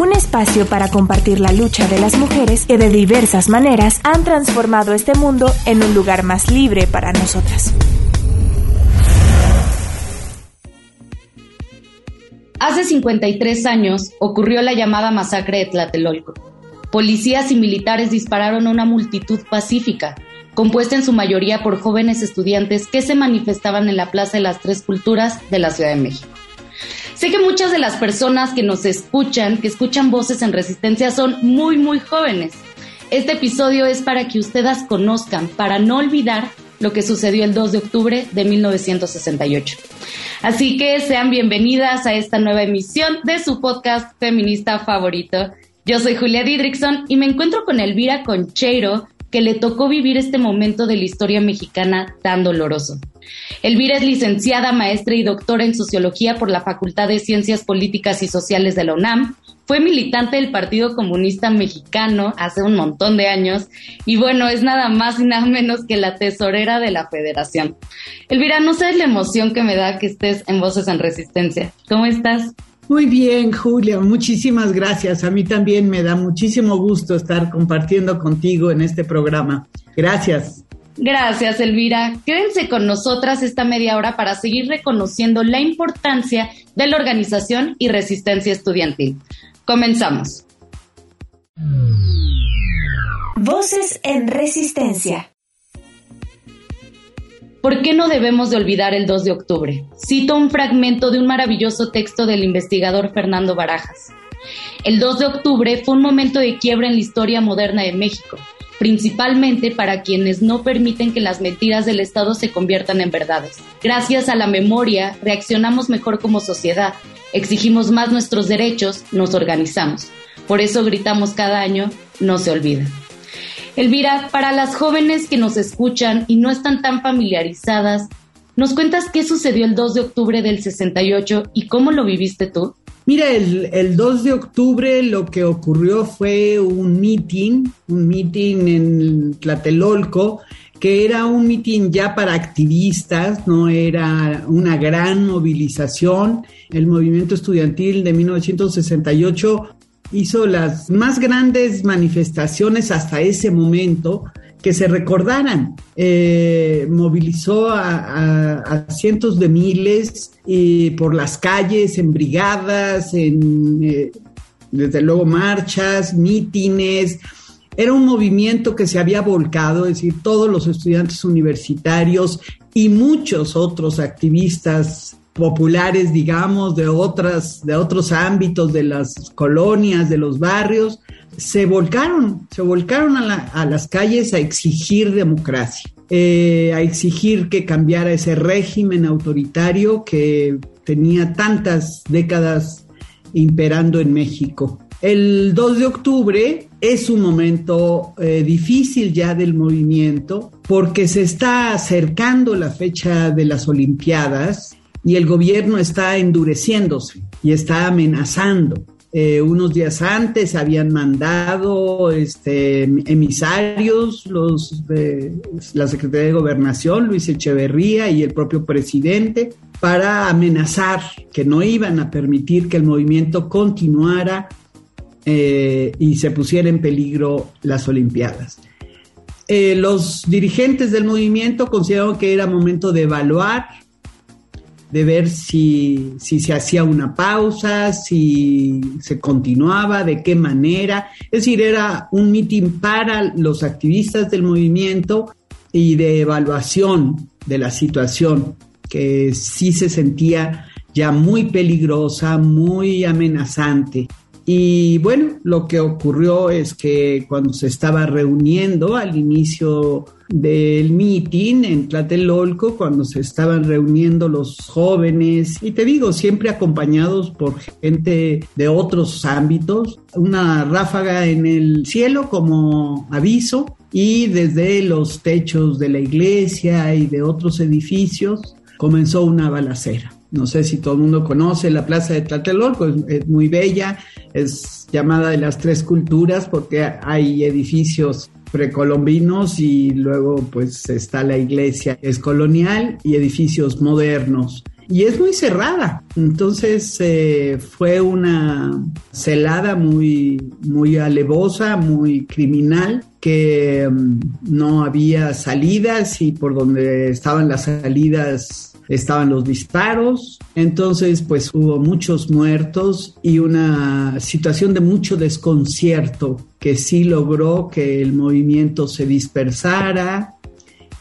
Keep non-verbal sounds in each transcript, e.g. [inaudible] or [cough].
Un espacio para compartir la lucha de las mujeres que de diversas maneras han transformado este mundo en un lugar más libre para nosotras. Hace 53 años ocurrió la llamada masacre de Tlatelolco. Policías y militares dispararon a una multitud pacífica, compuesta en su mayoría por jóvenes estudiantes que se manifestaban en la Plaza de las Tres Culturas de la Ciudad de México. Sé que muchas de las personas que nos escuchan, que escuchan voces en resistencia, son muy, muy jóvenes. Este episodio es para que ustedes conozcan, para no olvidar lo que sucedió el 2 de octubre de 1968. Así que sean bienvenidas a esta nueva emisión de su podcast feminista favorito. Yo soy Julia Didrikson y me encuentro con Elvira Concheiro, que le tocó vivir este momento de la historia mexicana tan doloroso. Elvira es licenciada, maestra y doctora en sociología por la Facultad de Ciencias Políticas y Sociales de la UNAM. Fue militante del Partido Comunista Mexicano hace un montón de años y bueno, es nada más y nada menos que la tesorera de la federación. Elvira, no sabes la emoción que me da que estés en Voces en Resistencia. ¿Cómo estás? Muy bien, Julia, muchísimas gracias. A mí también me da muchísimo gusto estar compartiendo contigo en este programa. Gracias. Gracias, Elvira. Quédense con nosotras esta media hora para seguir reconociendo la importancia de la organización y resistencia estudiantil. Comenzamos. Voces en Resistencia. ¿Por qué no debemos de olvidar el 2 de octubre? Cito un fragmento de un maravilloso texto del investigador Fernando Barajas. El 2 de octubre fue un momento de quiebra en la historia moderna de México, principalmente para quienes no permiten que las mentiras del Estado se conviertan en verdades. Gracias a la memoria, reaccionamos mejor como sociedad, exigimos más nuestros derechos, nos organizamos. Por eso gritamos cada año, no se olvida. Elvira, para las jóvenes que nos escuchan y no están tan familiarizadas, ¿nos cuentas qué sucedió el 2 de octubre del 68 y cómo lo viviste tú? Mira, el, 2 de octubre lo que ocurrió fue un meeting, un meeting en Tlatelolco, que era un meeting ya para activistas, no era una gran movilización. El movimiento estudiantil de 1968 hizo las más grandes manifestaciones hasta ese momento que se recordaran. Eh, movilizó a, cientos de miles por las calles, en brigadas, en eh, desde luego marchas, mítines. Era un movimiento que se había volcado, es decir, todos los estudiantes universitarios y muchos otros activistas populares, digamos, de otras, de otros ámbitos, de las colonias, de los barrios, se volcaron, se volcaron a, las calles a exigir democracia, eh, a exigir que cambiara ese régimen autoritario que tenía tantas décadas imperando en México. El 2 de octubre es un momento eh, difícil ya del movimiento porque se está acercando la fecha de las Olimpiadas y el gobierno está endureciéndose y está amenazando. Eh, unos días antes habían mandado este, emisarios los la Secretaría de Gobernación, Luis Echeverría y el propio presidente, para amenazar que no iban a permitir que el movimiento continuara eh, y se pusiera en peligro las Olimpiadas. Eh, los dirigentes del movimiento consideraron que era momento de evaluar de ver si, se hacía una pausa, si se continuaba, de qué manera. Es decir, era un mitin para los activistas del movimiento y de evaluación de la situación, que sí se sentía ya muy peligrosa, muy amenazante. Y bueno, lo que ocurrió es que cuando se estaba reuniendo al inicio del meeting en Tlatelolco, cuando se estaban reuniendo los jóvenes, y te digo, siempre acompañados por gente de otros ámbitos, una ráfaga en el cielo como aviso. Y desde los techos de la iglesia y de otros edificios comenzó una balacera. No sé si todo el mundo conoce la plaza de Tlatelolco, es, muy bella, es llamada de las tres culturas porque hay edificios precolombinos y luego pues está la iglesia, es colonial y edificios modernos. Y es muy cerrada, entonces eh, fue una celada muy, muy alevosa, muy criminal, que mm, no había salidas y por donde estaban las salidas estaban los disparos, entonces pues hubo muchos muertos y una situación de mucho desconcierto que sí logró que el movimiento se dispersara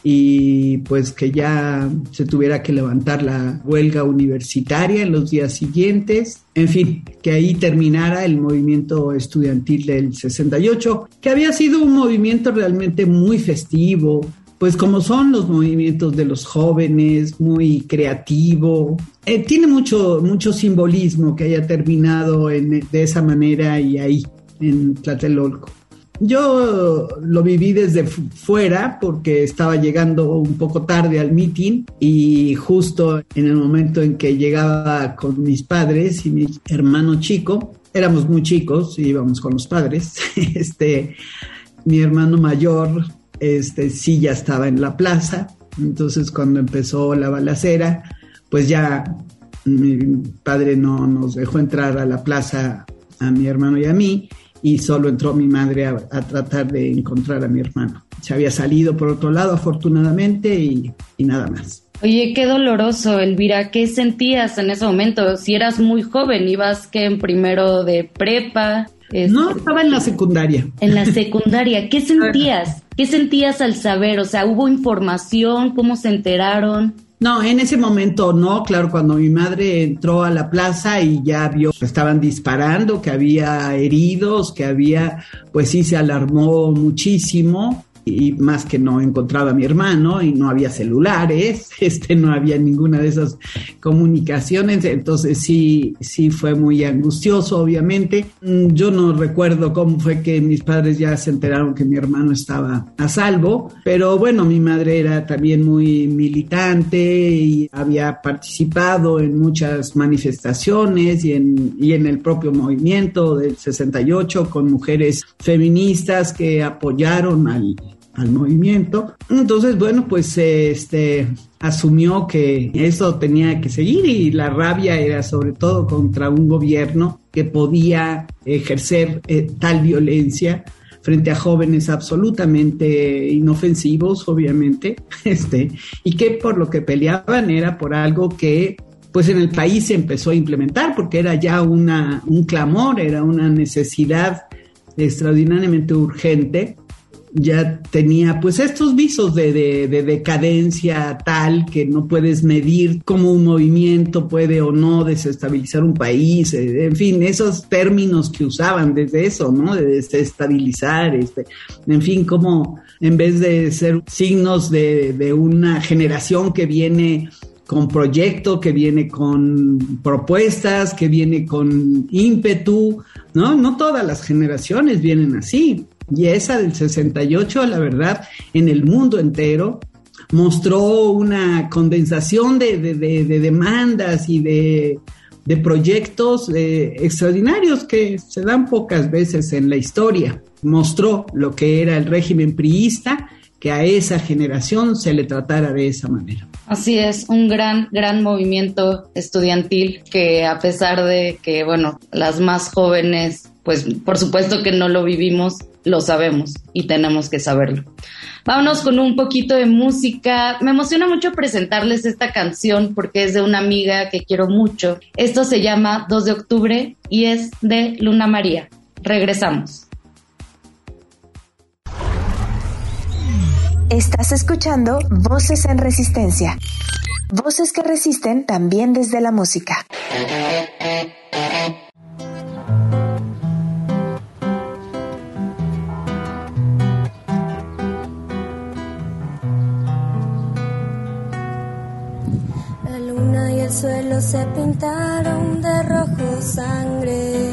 y pues que ya se tuviera que levantar la huelga universitaria en los días siguientes. En fin, que ahí terminara el movimiento estudiantil del 68, que había sido un movimiento realmente muy festivo, pues como son los movimientos de los jóvenes, muy creativo. Eh, tiene mucho, mucho simbolismo que haya terminado de esa manera y ahí, en Tlatelolco. Yo lo viví desde fuera porque estaba llegando un poco tarde al meeting y justo en el momento en que llegaba con mis padres y mi hermano chico, éramos muy chicos, íbamos con los padres, [laughs] este, mi hermano mayor este, sí ya estaba en la plaza. Entonces cuando empezó la balacera, pues ya mi padre no nos dejó entrar a la plaza a mi hermano y a mí y solo entró mi madre a, tratar de encontrar a mi hermano. Se había salido por otro lado afortunadamente y, y nada más. Oye, qué doloroso, Elvira. ¿Qué sentías en ese momento? Si eras muy joven, ibas que en primero de prepa, no, estaba en la secundaria. En la secundaria. ¿Qué [laughs] sentías? ¿Qué sentías al saber? O sea, ¿hubo información? ¿Cómo se enteraron? No, en ese momento no, claro, cuando mi madre entró a la plaza y ya vio que estaban disparando, que había heridos, que había, pues sí se alarmó muchísimo y más que no encontraba a mi hermano y no había celulares, [laughs] este no había ninguna de esas comunicaciones, entonces sí, sí fue muy angustioso, obviamente. Mm, yo no recuerdo cómo fue que mis padres ya se enteraron que mi hermano estaba a salvo, pero bueno, mi madre era también muy militante y había participado en muchas manifestaciones y en, y en el propio movimiento del 68 con mujeres feministas que apoyaron al al movimiento. Entonces, bueno, pues este asumió que eso tenía que seguir y la rabia era sobre todo contra un gobierno que podía ejercer eh, tal violencia frente a jóvenes absolutamente inofensivos, obviamente, [laughs] este, y que por lo que peleaban era por algo que pues en el país se empezó a implementar porque era ya una, un clamor, era una necesidad extraordinariamente urgente ya tenía pues estos visos de, decadencia tal que no puedes medir cómo un movimiento puede o no desestabilizar un país, eh, en fin, esos términos que usaban desde eso, ¿no? De desestabilizar, este, en fin, como en vez de ser signos de, de una generación que viene con proyecto, que viene con propuestas, que viene con ímpetu, ¿no? No todas las generaciones vienen así. Y esa del 68, la verdad, en el mundo entero, mostró una condensación de, demandas y de, proyectos eh, extraordinarios que se dan pocas veces en la historia. Mostró lo que era el régimen priista, que a esa generación se le tratara de esa manera. Así es, un gran, gran movimiento estudiantil que a pesar de que, bueno, las más jóvenes, pues por supuesto que no lo vivimos, lo sabemos y tenemos que saberlo. Vámonos con un poquito de música. Me emociona mucho presentarles esta canción porque es de una amiga que quiero mucho. Esto se llama 2 de octubre y es de Luna María. Regresamos. Estás escuchando Voces en Resistencia. Voces que resisten también desde la música. El suelo se pintaron de rojo sangre.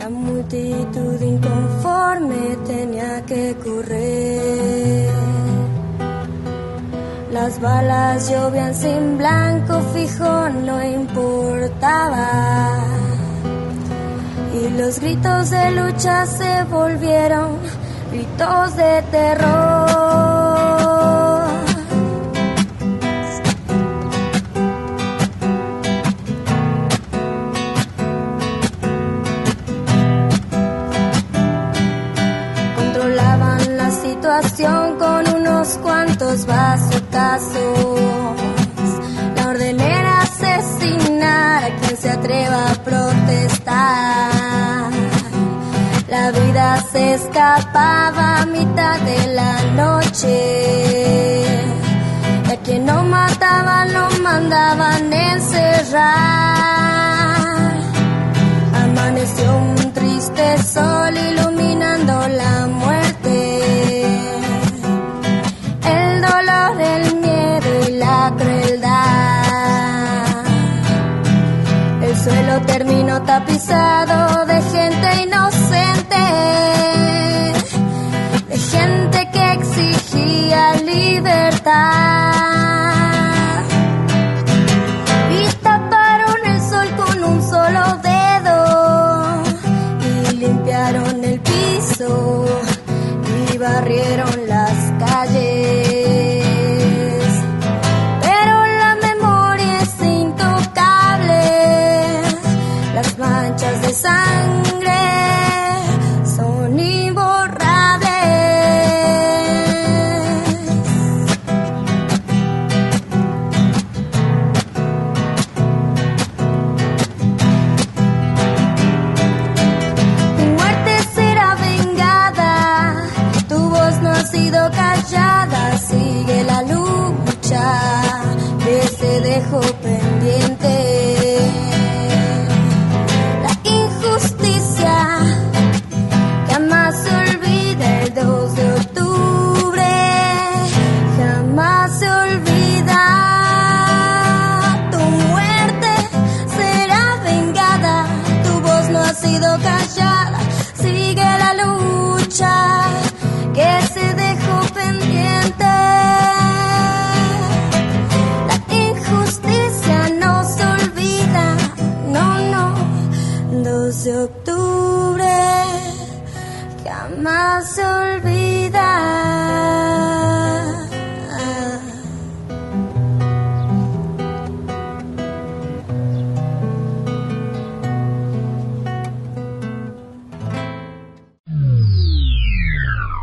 La multitud inconforme me tenía que correr. Las balas llovían sin blanco fijo, no importaba. Y los gritos de lucha se volvieron gritos de terror. Con unos cuantos vasos La orden era asesinar a quien se atreva a protestar. La vida se escapaba a mitad de la noche. Y a quien no mataban lo mandaban encerrar. Amaneció un triste sol iluminando la tapizado de gente inocente, de gente que exigía libertad. Y taparon el sol con un solo dedo y limpiaron el piso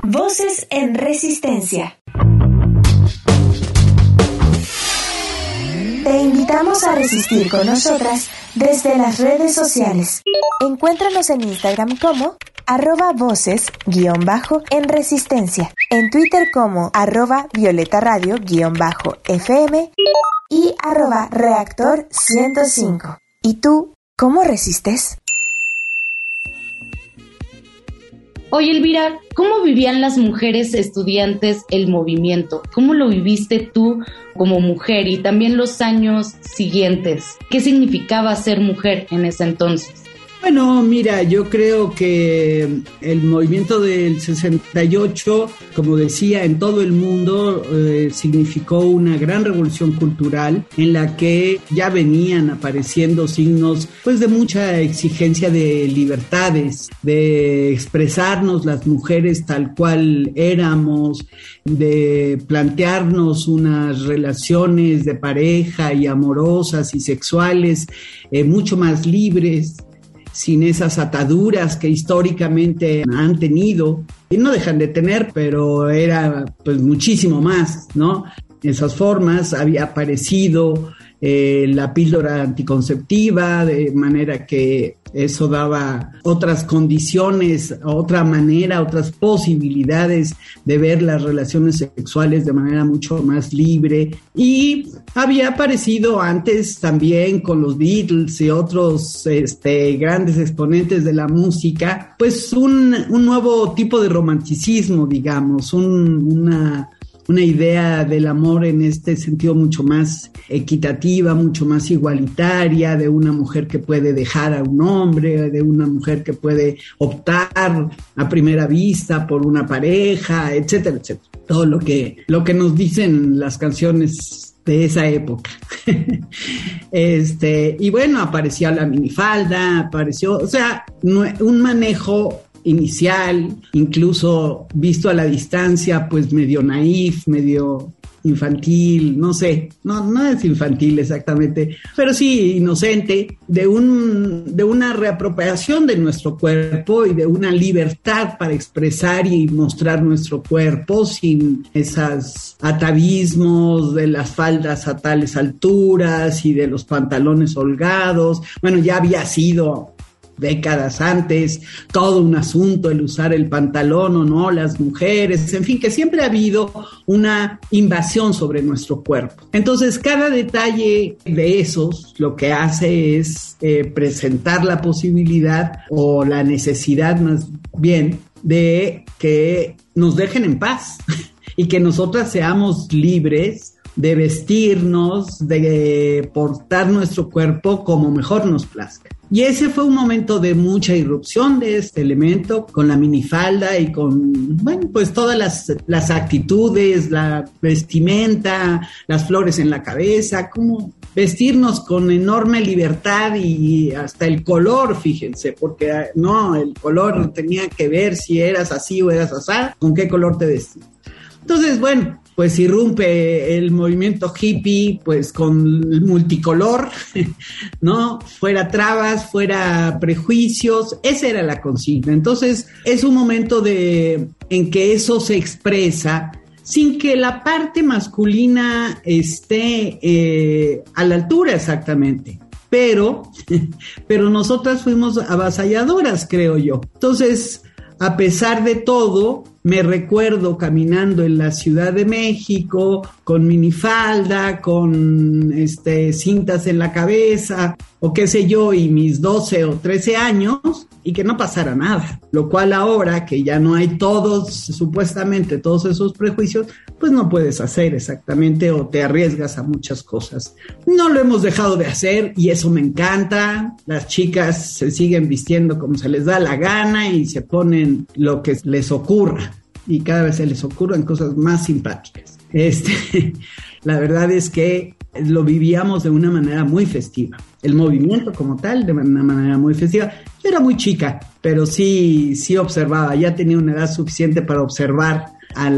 Voces en Resistencia. Te invitamos a resistir con nosotras desde las redes sociales. Encuéntranos en Instagram como arroba voces guion bajo en resistencia, en Twitter como arroba violeta radio guion bajo fm y arroba reactor 105. ¿Y tú cómo resistes? Oye, Elvira, ¿cómo vivían las mujeres estudiantes el movimiento? ¿Cómo lo viviste tú como mujer y también los años siguientes? ¿Qué significaba ser mujer en ese entonces? Bueno, mira, yo creo que el movimiento del 68, como decía, en todo el mundo eh, significó una gran revolución cultural en la que ya venían apareciendo signos pues de mucha exigencia de libertades, de expresarnos las mujeres tal cual éramos, de plantearnos unas relaciones de pareja y amorosas y sexuales eh, mucho más libres sin esas ataduras que históricamente han tenido y no dejan de tener, pero era pues muchísimo más, ¿no? Esas formas había aparecido eh, la píldora anticonceptiva, de manera que eso daba otras condiciones, otra manera, otras posibilidades de ver las relaciones sexuales de manera mucho más libre. Y había aparecido antes también con los Beatles y otros este, grandes exponentes de la música, pues un, nuevo tipo de romanticismo, digamos, un, una una idea del amor en este sentido mucho más equitativa, mucho más igualitaria, de una mujer que puede dejar a un hombre, de una mujer que puede optar a primera vista por una pareja, etcétera, etcétera. Todo lo que, lo que nos dicen las canciones de esa época. [laughs] este, y bueno, apareció la minifalda, apareció, o sea, un manejo inicial, incluso visto a la distancia, pues medio naif, medio infantil, no sé, no, no es infantil exactamente, pero sí inocente, de, un, de una reapropiación de nuestro cuerpo y de una libertad para expresar y mostrar nuestro cuerpo sin esos atavismos de las faldas a tales alturas y de los pantalones holgados. Bueno, ya había sido décadas antes, todo un asunto el usar el pantalón o no, las mujeres, en fin, que siempre ha habido una invasión sobre nuestro cuerpo. Entonces, cada detalle de esos lo que hace es eh, presentar la posibilidad o la necesidad más bien de que nos dejen en paz [laughs] y que nosotras seamos libres de vestirnos, de portar nuestro cuerpo como mejor nos plazca. Y ese fue un momento de mucha irrupción de este elemento con la minifalda y con, bueno, pues todas las, las actitudes, la vestimenta, las flores en la cabeza, como vestirnos con enorme libertad y hasta el color, fíjense, porque ah, no, el color tenía que ver si eras así o eras así, con qué color te vestías. Entonces, bueno, pues irrumpe el movimiento hippie, pues con multicolor, [laughs] ¿no? Fuera trabas, fuera prejuicios, esa era la consigna. Entonces, es un momento de, en que eso se expresa sin que la parte masculina esté eh, a la altura exactamente. Pero, [laughs] pero nosotras fuimos avasalladoras, creo yo. Entonces, a pesar de todo, me recuerdo caminando en la Ciudad de México con minifalda, con este, cintas en la cabeza o qué sé yo, y mis 12 o 13 años y que no pasara nada. Lo cual ahora que ya no hay todos, supuestamente todos esos prejuicios, pues no puedes hacer exactamente o te arriesgas a muchas cosas. No lo hemos dejado de hacer y eso me encanta. Las chicas se siguen vistiendo como se les da la gana y se ponen lo que les ocurra y cada vez se les ocurren cosas más simpáticas. Este, [laughs] la verdad es que lo vivíamos de una manera muy festiva. El movimiento como tal, de una manera muy festiva. Yo era muy chica, pero sí, sí observaba, ya tenía una edad suficiente para observar a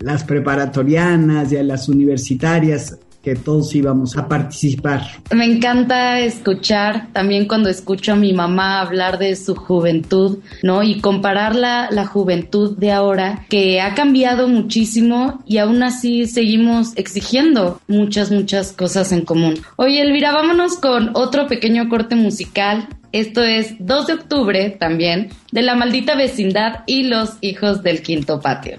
las preparatorianas y a las universitarias que todos íbamos a participar. Me encanta escuchar también cuando escucho a mi mamá hablar de su juventud, ¿no? Y comparar la, la juventud de ahora, que ha cambiado muchísimo y aún así seguimos exigiendo muchas, muchas cosas en común. Oye, Elvira, vámonos con otro pequeño corte musical. Esto es 2 de octubre también, de la maldita vecindad y los hijos del quinto patio.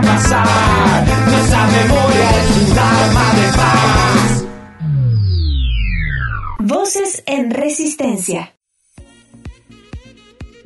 pasar. Nuestra memoria es un de paz. Voces en resistencia.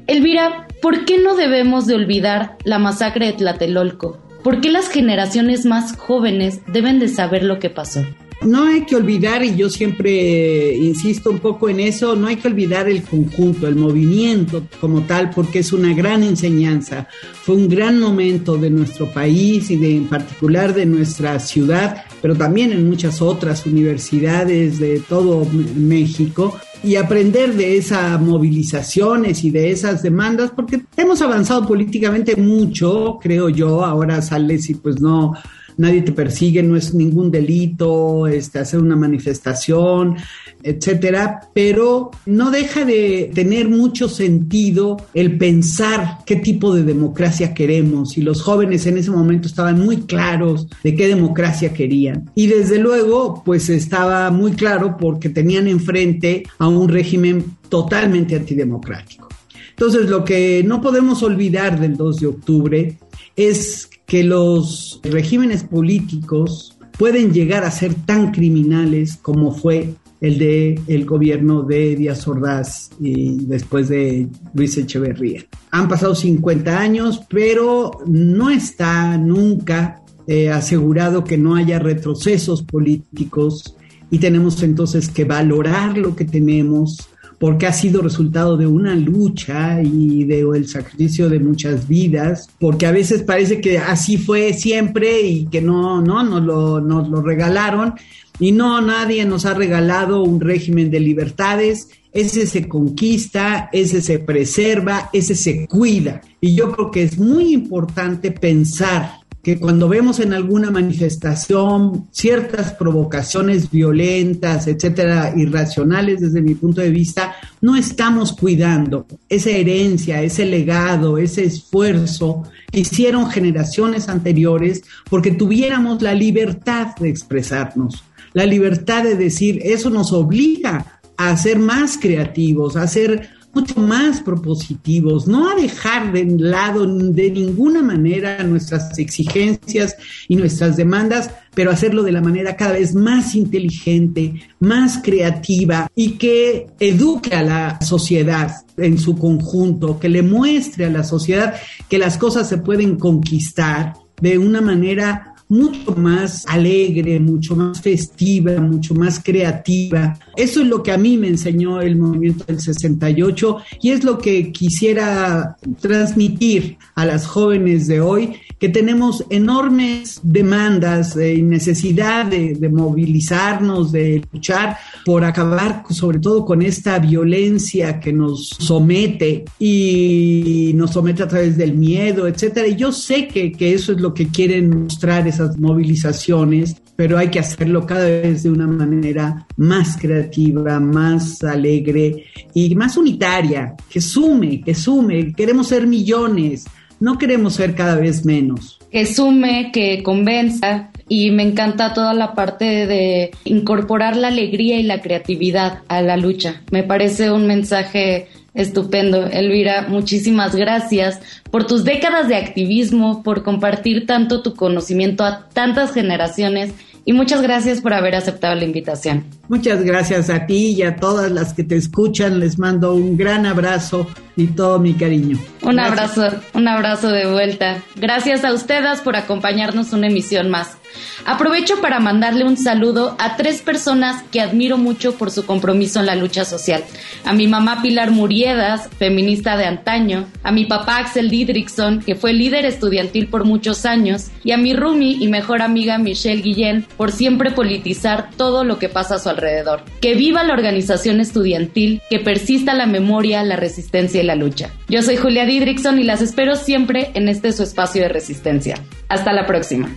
Elvira, ¿por qué no debemos de olvidar la masacre de Tlatelolco? ¿Por qué las generaciones más jóvenes deben de saber lo que pasó? No hay que olvidar, y yo siempre insisto un poco en eso, no hay que olvidar el conjunto, el movimiento como tal, porque es una gran enseñanza. Fue un gran momento de nuestro país y de, en particular de nuestra ciudad, pero también en muchas otras universidades de todo México y aprender de esas movilizaciones y de esas demandas, porque hemos avanzado políticamente mucho, creo yo, ahora sales y pues no nadie te persigue, no es ningún delito, este, hacer una manifestación, etcétera, pero no deja de tener mucho sentido el pensar qué tipo de democracia queremos y los jóvenes en ese momento estaban muy claros de qué democracia querían y desde luego pues estaba muy claro porque tenían enfrente a un régimen totalmente antidemocrático. Entonces, lo que no podemos olvidar del 2 de octubre es que los regímenes políticos pueden llegar a ser tan criminales como fue el de el gobierno de Díaz Ordaz y después de Luis Echeverría. Han pasado 50 años, pero no está nunca eh, asegurado que no haya retrocesos políticos y tenemos entonces que valorar lo que tenemos, porque ha sido resultado de una lucha y de el sacrificio de muchas vidas, porque a veces parece que así fue siempre y que no, no, nos lo, nos lo regalaron. Y no, nadie nos ha regalado un régimen de libertades, ese se conquista, ese se preserva, ese se cuida. Y yo creo que es muy importante pensar que cuando vemos en alguna manifestación ciertas provocaciones violentas, etcétera, irracionales desde mi punto de vista, no estamos cuidando esa herencia, ese legado, ese esfuerzo que hicieron generaciones anteriores porque tuviéramos la libertad de expresarnos, la libertad de decir, eso nos obliga a ser más creativos, a ser mucho más propositivos, no a dejar de lado de ninguna manera nuestras exigencias y nuestras demandas, pero hacerlo de la manera cada vez más inteligente, más creativa y que eduque a la sociedad en su conjunto, que le muestre a la sociedad que las cosas se pueden conquistar de una manera mucho más alegre, mucho más festiva, mucho más creativa. Eso es lo que a mí me enseñó el movimiento del 68 y es lo que quisiera transmitir a las jóvenes de hoy, que tenemos enormes demandas y necesidad de, de movilizarnos, de luchar por acabar sobre todo con esta violencia que nos somete y nos somete a través del miedo, etcétera. Y yo sé que, que eso es lo que quieren mostrar esas movilizaciones, pero hay que hacerlo cada vez de una manera más creativa, más alegre y más unitaria, que sume, que sume. Queremos ser millones, no queremos ser cada vez menos. Que sume, que convenza. Y me encanta toda la parte de incorporar la alegría y la creatividad a la lucha. Me parece un mensaje Estupendo, Elvira, muchísimas gracias por tus décadas de activismo, por compartir tanto tu conocimiento a tantas generaciones y muchas gracias por haber aceptado la invitación. Muchas gracias a ti y a todas las que te escuchan. Les mando un gran abrazo y todo mi cariño. Un abrazo, un abrazo de vuelta. Gracias a ustedes por acompañarnos una emisión más. Aprovecho para mandarle un saludo a tres personas que admiro mucho por su compromiso en la lucha social. A mi mamá Pilar Muriedas, feminista de antaño, a mi papá Axel Didrickson, que fue líder estudiantil por muchos años, y a mi Rumi y mejor amiga Michelle Guillén por siempre politizar todo lo que pasa a su alrededor. Que viva la organización estudiantil, que persista la memoria, la resistencia y la lucha. Yo soy Julia Didrickson y las espero siempre en este su espacio de resistencia. Hasta la próxima.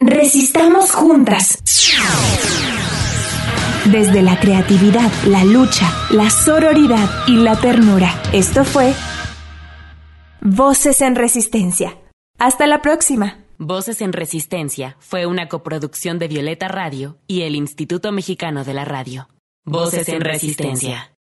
Resistamos juntas. Desde la creatividad, la lucha, la sororidad y la ternura. Esto fue Voces en Resistencia. Hasta la próxima. Voces en Resistencia fue una coproducción de Violeta Radio y el Instituto Mexicano de la Radio. Voces en Resistencia.